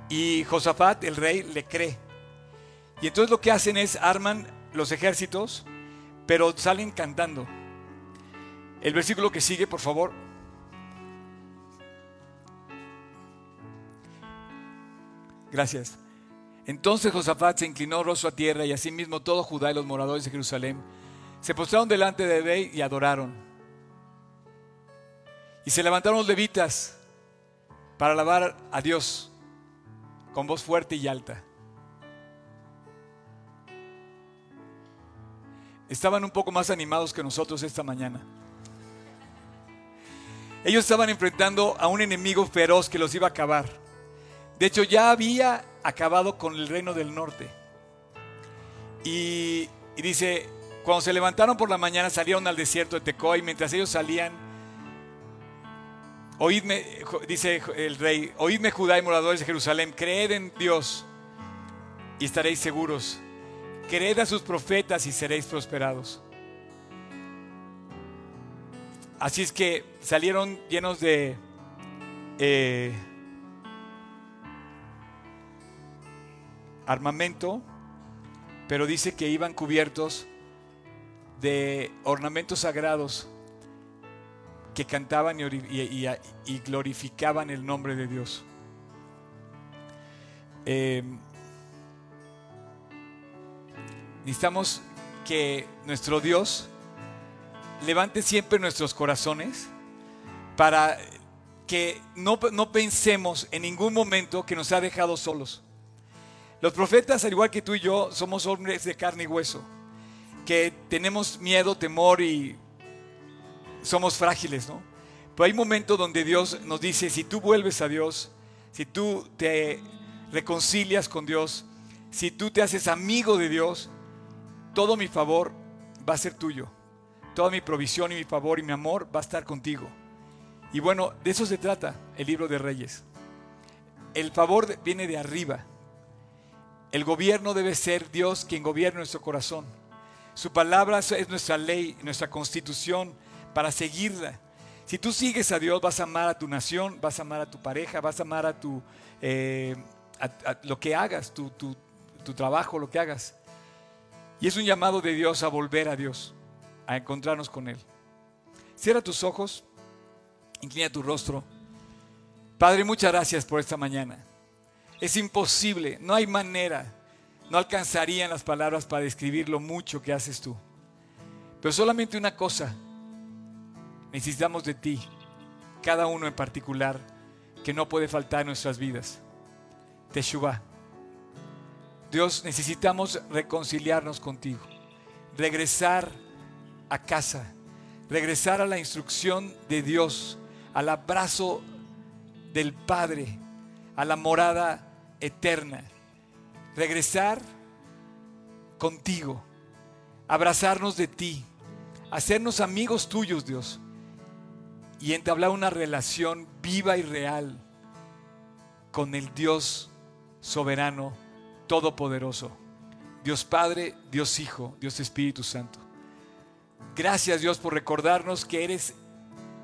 y Josafat, el rey, le cree. Y entonces lo que hacen es arman los ejércitos, pero salen cantando. El versículo que sigue, por favor. Gracias. Entonces Josafat se inclinó rostro a tierra y asimismo todo Judá y los moradores de Jerusalén se postraron delante de rey y adoraron. Y se levantaron los levitas para alabar a Dios con voz fuerte y alta. Estaban un poco más animados que nosotros esta mañana. Ellos estaban enfrentando a un enemigo feroz que los iba a acabar. De hecho, ya había acabado con el reino del norte. Y, dice, cuando se levantaron por la mañana salieron al desierto de Tecoa y mientras ellos salían, oídme, dice el rey, oídme Judá y moradores de Jerusalén, creed en Dios y estaréis seguros. Creed a sus profetas y seréis prosperados. Así es que salieron llenos de eh, armamento, pero dice que iban cubiertos de ornamentos sagrados que cantaban y, glorificaban el nombre de Dios. Eh, necesitamos que nuestro Dios levante siempre nuestros corazones para que no, no, pensemos en ningún momento que nos ha dejado solos. Los profetas, al igual que tú y yo, somos hombres de carne y hueso, que tenemos miedo, temor y somos frágiles, ¿no? Pero hay momentos donde Dios nos dice, si tú vuelves a Dios, si tú te reconcilias con Dios, si tú te haces amigo de Dios, todo mi favor va a ser tuyo. Toda mi provisión y mi favor y mi amor va a estar contigo. Y bueno, de eso se trata el libro de Reyes. El favor viene de arriba. El gobierno debe ser Dios quien gobierna nuestro corazón. Su palabra es nuestra ley, nuestra constitución para seguirla. Si tú sigues a Dios, vas a amar a tu nación, vas a amar a tu pareja, vas a amar a tu eh, lo que hagas, tu, tu trabajo, lo que hagas. Y es un llamado de Dios a volver a Dios a encontrarnos con Él. Cierra tus ojos, inclina tu rostro. Padre, muchas gracias por esta mañana. Es imposible, no hay manera, no alcanzarían las palabras para describir lo mucho que haces tú. Pero solamente una cosa, necesitamos de ti, cada uno en particular, que no puede faltar en nuestras vidas. Teshuvah. Dios, necesitamos reconciliarnos contigo, regresar a casa, regresar a la instrucción de Dios, al abrazo del Padre, a la morada eterna. Regresar contigo, abrazarnos de ti, hacernos amigos tuyos, Dios, y entablar una relación viva y real con el Dios soberano, todopoderoso. Dios Padre, Dios Hijo, Dios Espíritu Santo. Gracias Dios por recordarnos que eres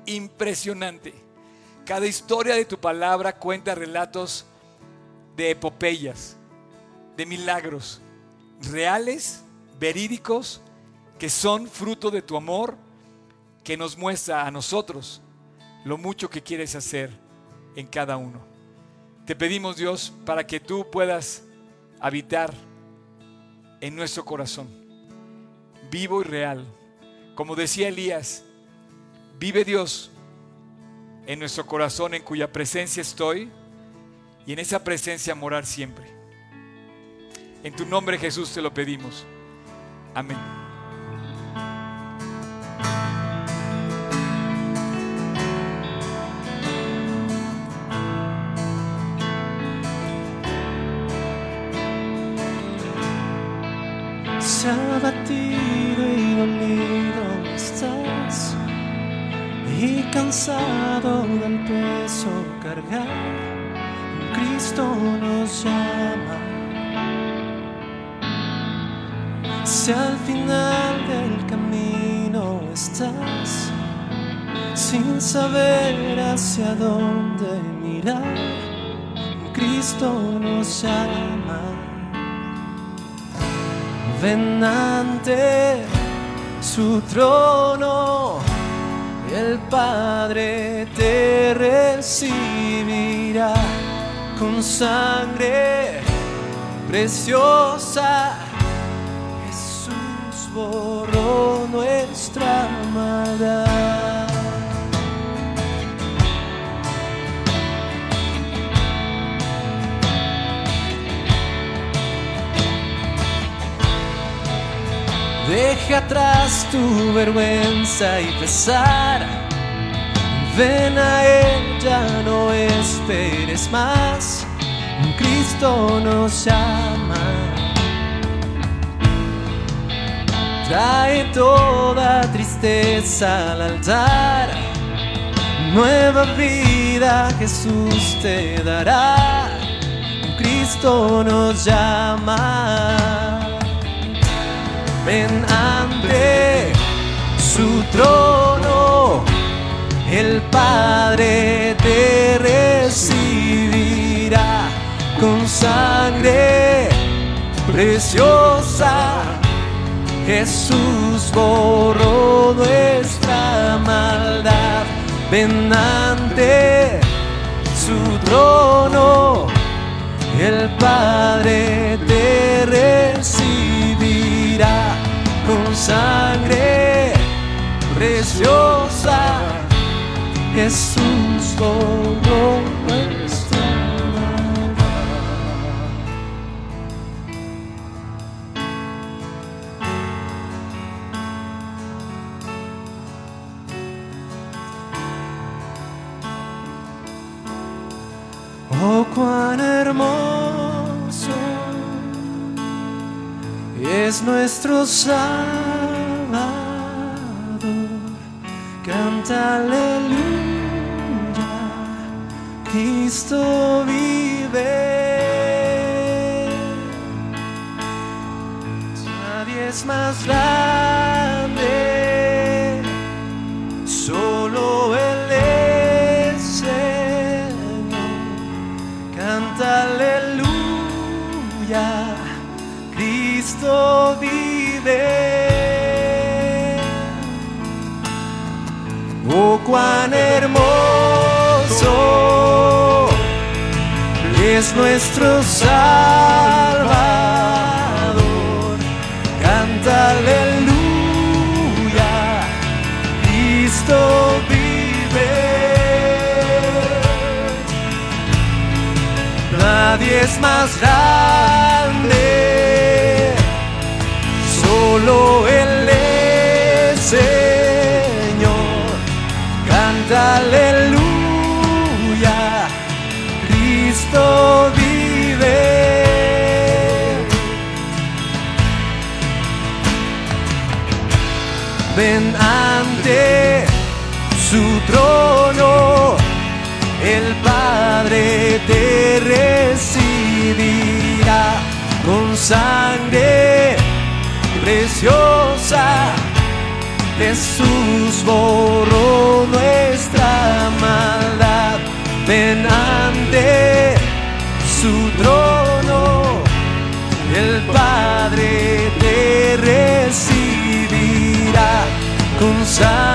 impresionante. Cada historia de tu palabra cuenta relatos de epopeyas, de milagros, reales, verídicos, que son fruto de tu amor, que nos muestra a nosotros lo mucho que quieres hacer en cada uno. Te pedimos Dios para que tú puedas habitar en nuestro corazón, vivo y real como decía Elías, vive Dios en nuestro corazón en cuya presencia estoy y en esa presencia morar siempre. En tu nombre Jesús te lo pedimos. Amén. Hacia dónde mirar, Cristo nos llama. Ven ante su trono, el Padre te recibirá con sangre preciosa. Deja atrás tu vergüenza y pesar. Ven a Él, ya no esperes más. Cristo nos llama. Trae toda tristeza al altar. Nueva vida Jesús te dará. Cristo nos llama. Ven ante su trono, el Padre te recibirá con sangre preciosa. Jesús borró nuestra maldad. Ven ante su trono, el Padre te recibirá sangre preciosa. Jesús borró nuestra. Oh, cuán hermoso es nuestro Salvador. Canta aleluya, Cristo vive. Nadie es más grande, solo Él es Señor. Canta aleluya, vive. Oh, cuán hermoso es nuestro Salvador. Canta aleluya, Cristo vive. Nadie es más grande, Señor. Canta aleluya, Cristo vive. Ven ante su trono, el Padre te recibirá con sangre preciosa. Jesús borró nuestra maldad. Ven ante su trono, el Padre te recibirá con sangre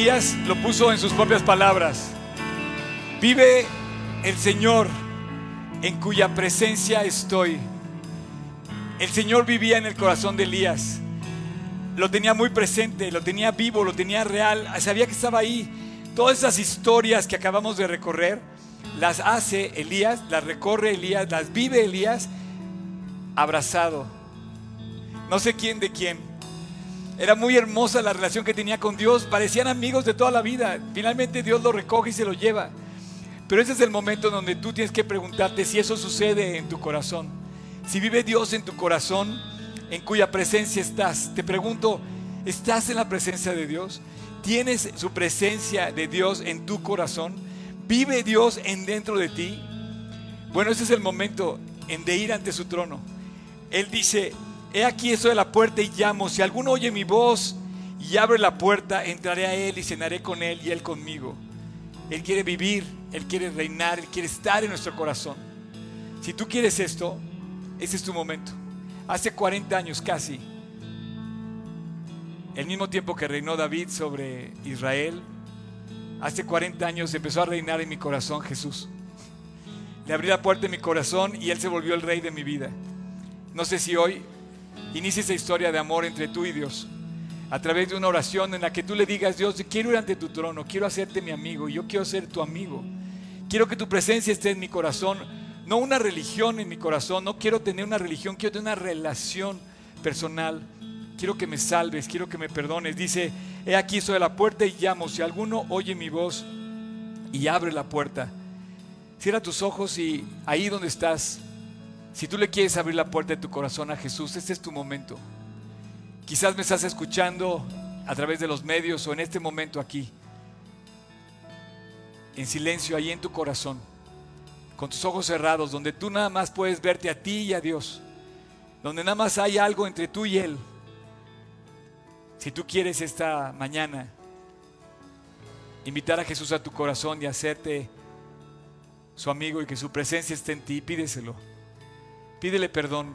Elías lo puso en sus propias palabras. Vive el Señor en cuya presencia estoy. El Señor vivía en el corazón de Elías. Lo tenía muy presente, lo tenía vivo, lo tenía real. Sabía que estaba ahí. Todas esas historias que acabamos de recorrer, las hace Elías, las recorre Elías, las vive Elías abrazado. No sé quién de quién, Era muy hermosa la relación que tenía con Dios. Parecían amigos de toda la vida. Finalmente Dios lo recoge y se lo lleva. Pero ese es el momento donde tú tienes que preguntarte si eso sucede en tu corazón. Si vive Dios en tu corazón, en cuya presencia estás. Te pregunto, ¿estás en la presencia de Dios? ¿Tienes su presencia de Dios en tu corazón? ¿Vive Dios en dentro de ti? Bueno, ese es el momento en de ir ante su trono. Él dice, he aquí estoy de la puerta y llamo. Si alguno oye mi voz y abre la puerta, entraré a Él y cenaré con Él y Él conmigo. Él quiere vivir, Él quiere reinar, Él quiere estar en nuestro corazón. Si tú quieres esto, ese es tu momento. Hace 40 años casi, el mismo tiempo que reinó David sobre Israel, hace 40 años empezó a reinar en mi corazón Jesús. Le abrí la puerta de mi corazón y Él se volvió el rey de mi vida. No sé si hoy inicia esa historia de amor entre tú y Dios a través de una oración en la que tú le digas, Dios, quiero ir ante tu trono, quiero hacerte mi amigo, yo quiero ser tu amigo. Quiero que tu presencia esté en mi corazón, no una religión en mi corazón, no quiero tener una religión, quiero tener una relación personal. Quiero que me salves, quiero que me perdones. Dice, he aquí a la puerta y llamo. Si alguno oye mi voz y abre la puerta, cierra tus ojos y ahí donde estás, si tú le quieres abrir la puerta de tu corazón a Jesús, este es tu momento. Quizás me estás escuchando a través de los medios o en este momento aquí, en silencio, ahí en tu corazón, con tus ojos cerrados, donde tú nada más puedes verte a ti y a Dios, donde nada más hay algo entre tú y Él. Si tú quieres esta mañana invitar a Jesús a tu corazón y hacerte su amigo y que su presencia esté en ti, pídeselo. Pídele perdón.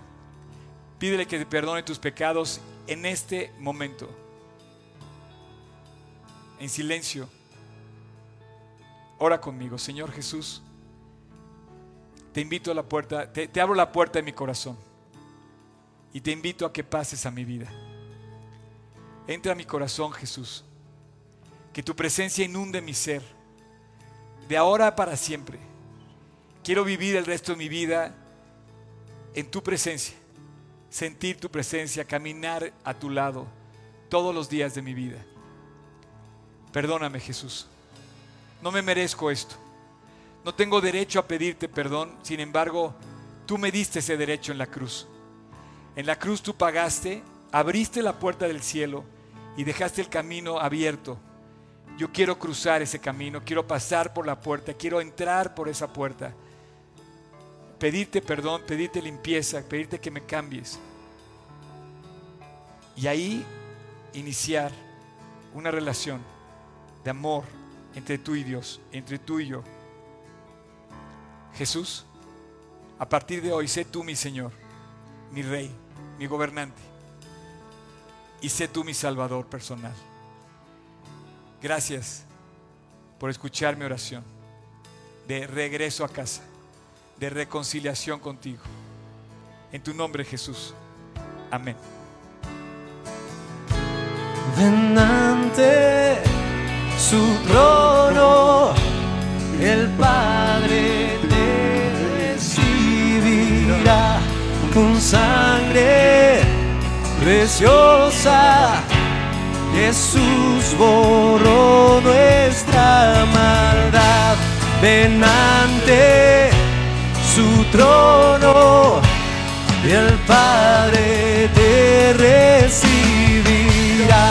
Pídele que te perdone tus pecados en este momento, en silencio, ora conmigo, Señor Jesús. Te invito a la puerta, te, te, abro la puerta de mi corazón y te invito a que pases a mi vida. Entra a mi corazón, Jesús. Que tu presencia inunde mi ser, de ahora para siempre. Quiero vivir el resto de mi vida en tu presencia sentir tu presencia, caminar a tu lado todos los días de mi vida. Perdóname Jesús. No me merezco esto. No tengo derecho a pedirte perdón. Sin embargo, tú me diste ese derecho en la cruz. En la cruz tú pagaste, abriste la puerta del cielo y dejaste el camino abierto. Yo quiero cruzar ese camino, quiero pasar por la puerta, quiero entrar por esa puerta pedirte perdón, pedirte limpieza, pedirte que me cambies. Y ahí iniciar una relación de amor entre tú y Dios, entre tú y yo. Jesús, a partir de hoy sé tú mi Señor, mi Rey, mi gobernante. Y sé tú mi Salvador personal. Gracias por escuchar mi oración de regreso a casa de reconciliación contigo. En tu nombre Jesús. Amén. Ven ante su trono, el Padre te recibirá con sangre preciosa. Jesús borró nuestra maldad. Ven ante trono y el Padre te recibirá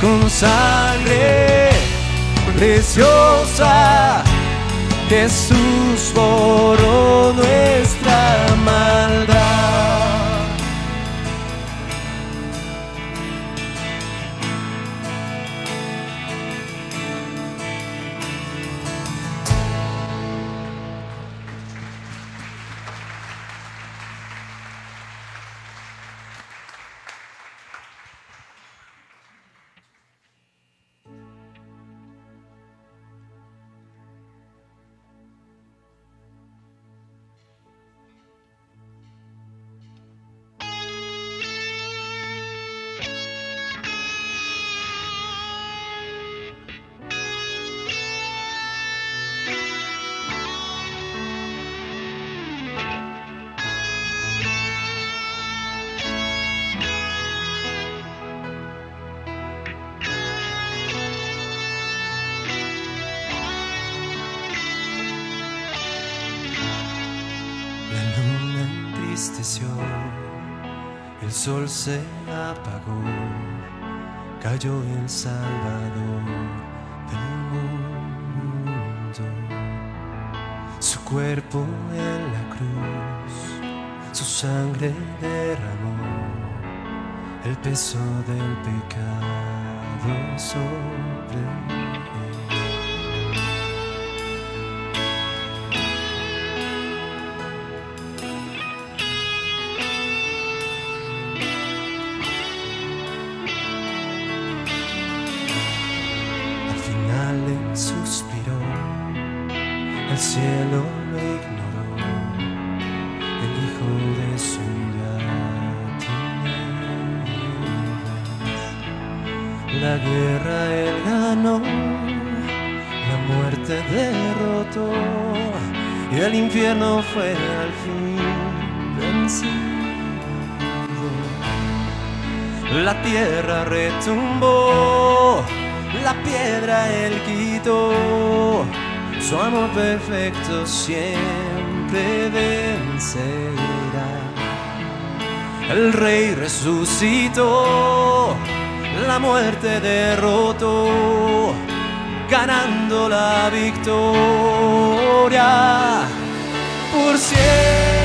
con sangre preciosa. Jesús borró nuestra maldad. Sangre derramó el peso del pecado sobre. Al final él suspiró, el cielo La guerra él ganó, la muerte derrotó, y el infierno fue al fin vencido. La tierra retumbó, la piedra él quitó, su amor perfecto siempre vencerá. El rey resucitó, la muerte derrotó, ganando la victoria por siempre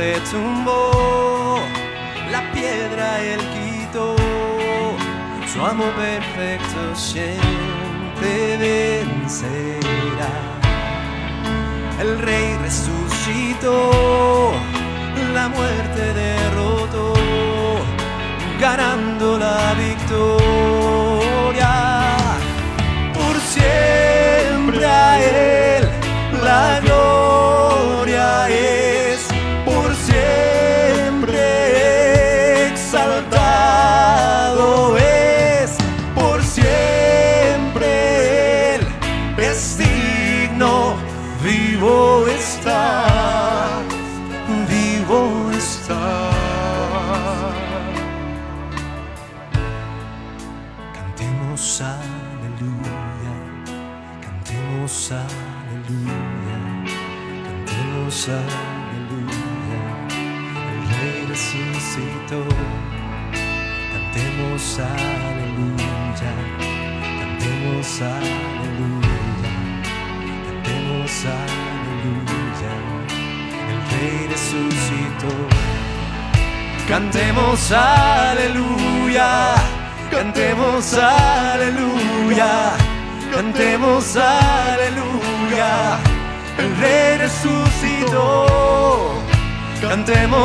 retumbó, la piedra él quitó, su amor perfecto siempre vencerá. El rey resucitó, la muerte derrotó, ganando la victoria. Por siempre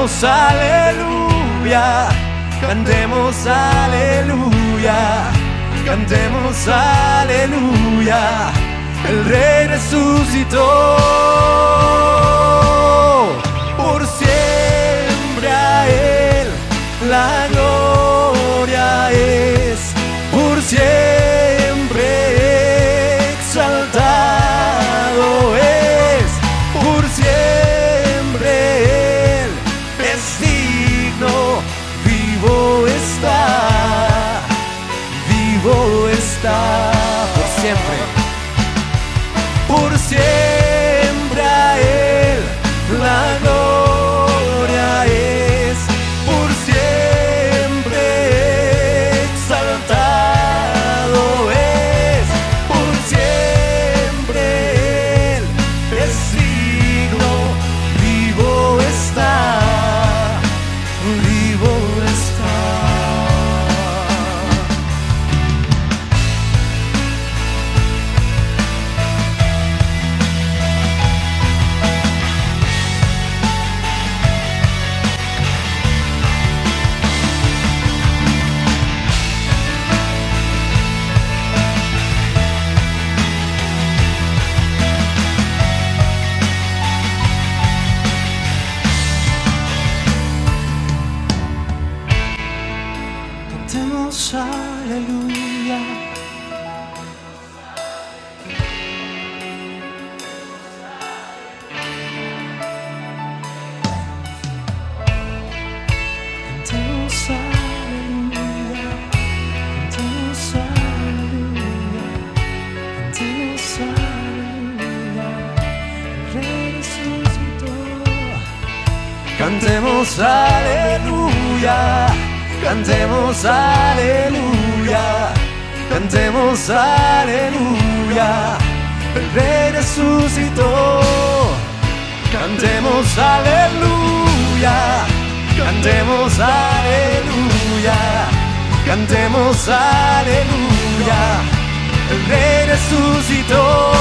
Cantemos aleluya, cantemos aleluya, cantemos aleluya. El rey resucitó. Por siempre a él la gloria es, por siempre exaltado está, por siempre por siempre Aleluya, cantemos aleluya, cantemos aleluya, el rey resucitó.